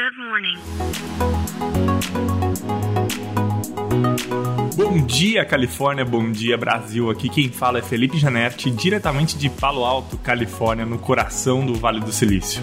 Good morning. Bom dia, Califórnia. Bom dia, Brasil. Aqui quem fala é Felipe Janetti, diretamente de Palo Alto, Califórnia, no coração do Vale do Silício.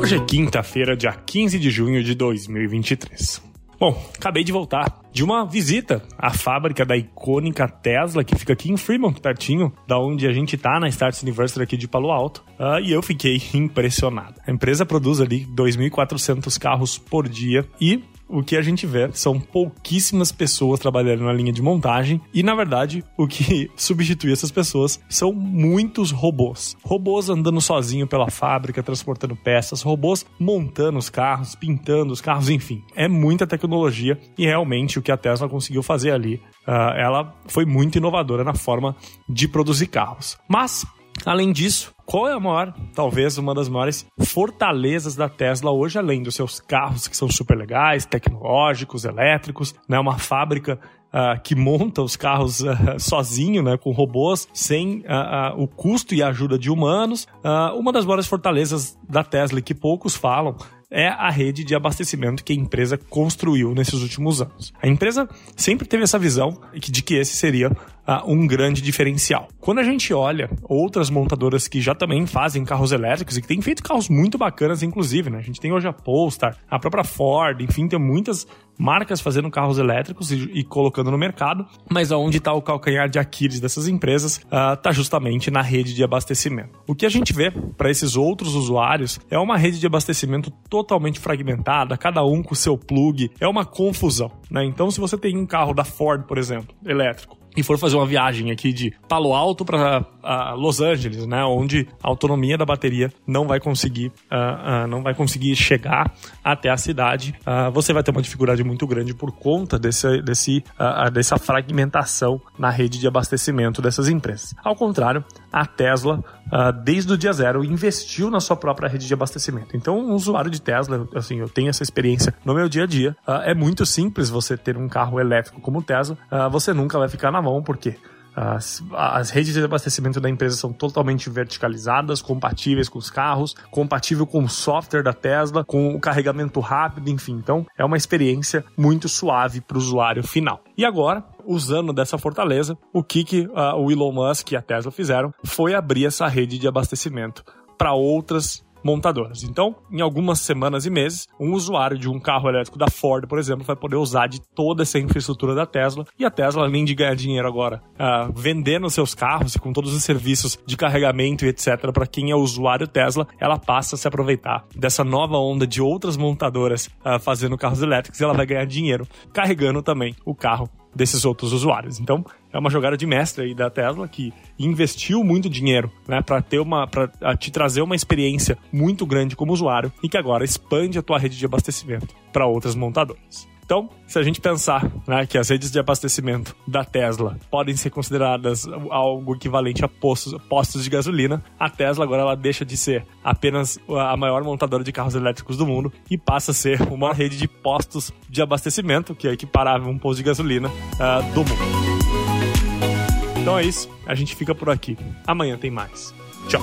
Hoje é quinta-feira, dia 15 de junho de 2023. Bom, acabei de voltar de uma visita à fábrica da icônica Tesla, que fica aqui em Fremont, pertinho da onde a gente tá, na Starts University aqui de Palo Alto, uh, e eu fiquei impressionado. A empresa produz ali 2.400 carros por dia e o que a gente vê são pouquíssimas pessoas trabalhando na linha de montagem e, na verdade, o que substitui essas pessoas são muitos robôs. Robôs andando sozinho pela fábrica, transportando peças, robôs montando os carros, pintando os carros, enfim. É muita tecnologia e realmente o que a Tesla conseguiu fazer ali, uh, ela foi muito inovadora na forma de produzir carros. Mas Além disso, qual é a maior, talvez uma das maiores fortalezas da Tesla hoje, além dos seus carros que são super legais, tecnológicos, elétricos, né? Uma fábrica Uh, que monta os carros uh, sozinho, né, com robôs, sem uh, o custo e a ajuda de humanos. uma das maiores fortalezas da Tesla que poucos falam é a rede de abastecimento que a empresa construiu nesses últimos anos. A empresa sempre teve essa visão de que esse seria uh, um grande diferencial. Quando a gente olha outras montadoras que já também fazem carros elétricos e que têm feito carros muito bacanas, inclusive, né? A gente tem hoje a Polestar, a própria Ford, enfim, tem muitas marcas fazendo carros elétricos e, e colocando no mercado, mas aonde está o calcanhar de Aquiles dessas empresas está ah, justamente na rede de abastecimento. O que a gente vê para esses outros usuários é uma rede de abastecimento totalmente fragmentada, cada um com seu plug, é uma confusão. Né? Então, se você tem um carro da Ford, por exemplo, elétrico, e for fazer uma viagem aqui de Palo Alto para Los Angeles, né, onde a autonomia da bateria não vai conseguir, uh, uh, não vai conseguir chegar até a cidade, uh, você vai ter uma dificuldade muito grande por conta desse, desse, dessa fragmentação na rede de abastecimento dessas empresas. Ao contrário, a Tesla, desde o dia zero, investiu na sua própria rede de abastecimento. Então, um usuário de Tesla, assim, eu tenho essa experiência no meu dia a dia, é muito simples você ter um carro elétrico como o Tesla, você nunca vai ficar na mão, porque as, as, redes de abastecimento da empresa são totalmente verticalizadas, compatíveis com os carros, compatível com o software da Tesla, com o carregamento rápido, enfim. Então, é uma experiência muito suave para o usuário final. E agora, usando dessa fortaleza, o que, que uh, o Elon Musk e a Tesla fizeram foi abrir essa rede de abastecimento para outras montadoras. Então, em algumas semanas e meses, um usuário de um carro elétrico da Ford, por exemplo, vai poder usar de toda essa infraestrutura da Tesla. E a Tesla, além de ganhar dinheiro agora uh, vendendo seus carros e com todos os serviços de carregamento e etc., para quem é usuário Tesla, ela passa a se aproveitar dessa nova onda de outras montadoras uh, fazendo carros elétricos e ela vai ganhar dinheiro carregando também o carro desses outros usuários. Então, é uma jogada de mestre aí da Tesla que investiu muito dinheiro, né, para ter uma para te trazer uma experiência muito grande como usuário e que agora expande a tua rede de abastecimento para outras montadoras. Então, se a gente pensar né, que as redes de abastecimento da Tesla podem ser consideradas algo equivalente a postos, postos de gasolina, a Tesla agora ela deixa de ser apenas a maior montadora de carros elétricos do mundo e passa a ser uma rede de postos de abastecimento, que é equiparável a um posto de gasolina uh, do mundo. Então é isso, a gente fica por aqui. Amanhã tem mais. Tchau.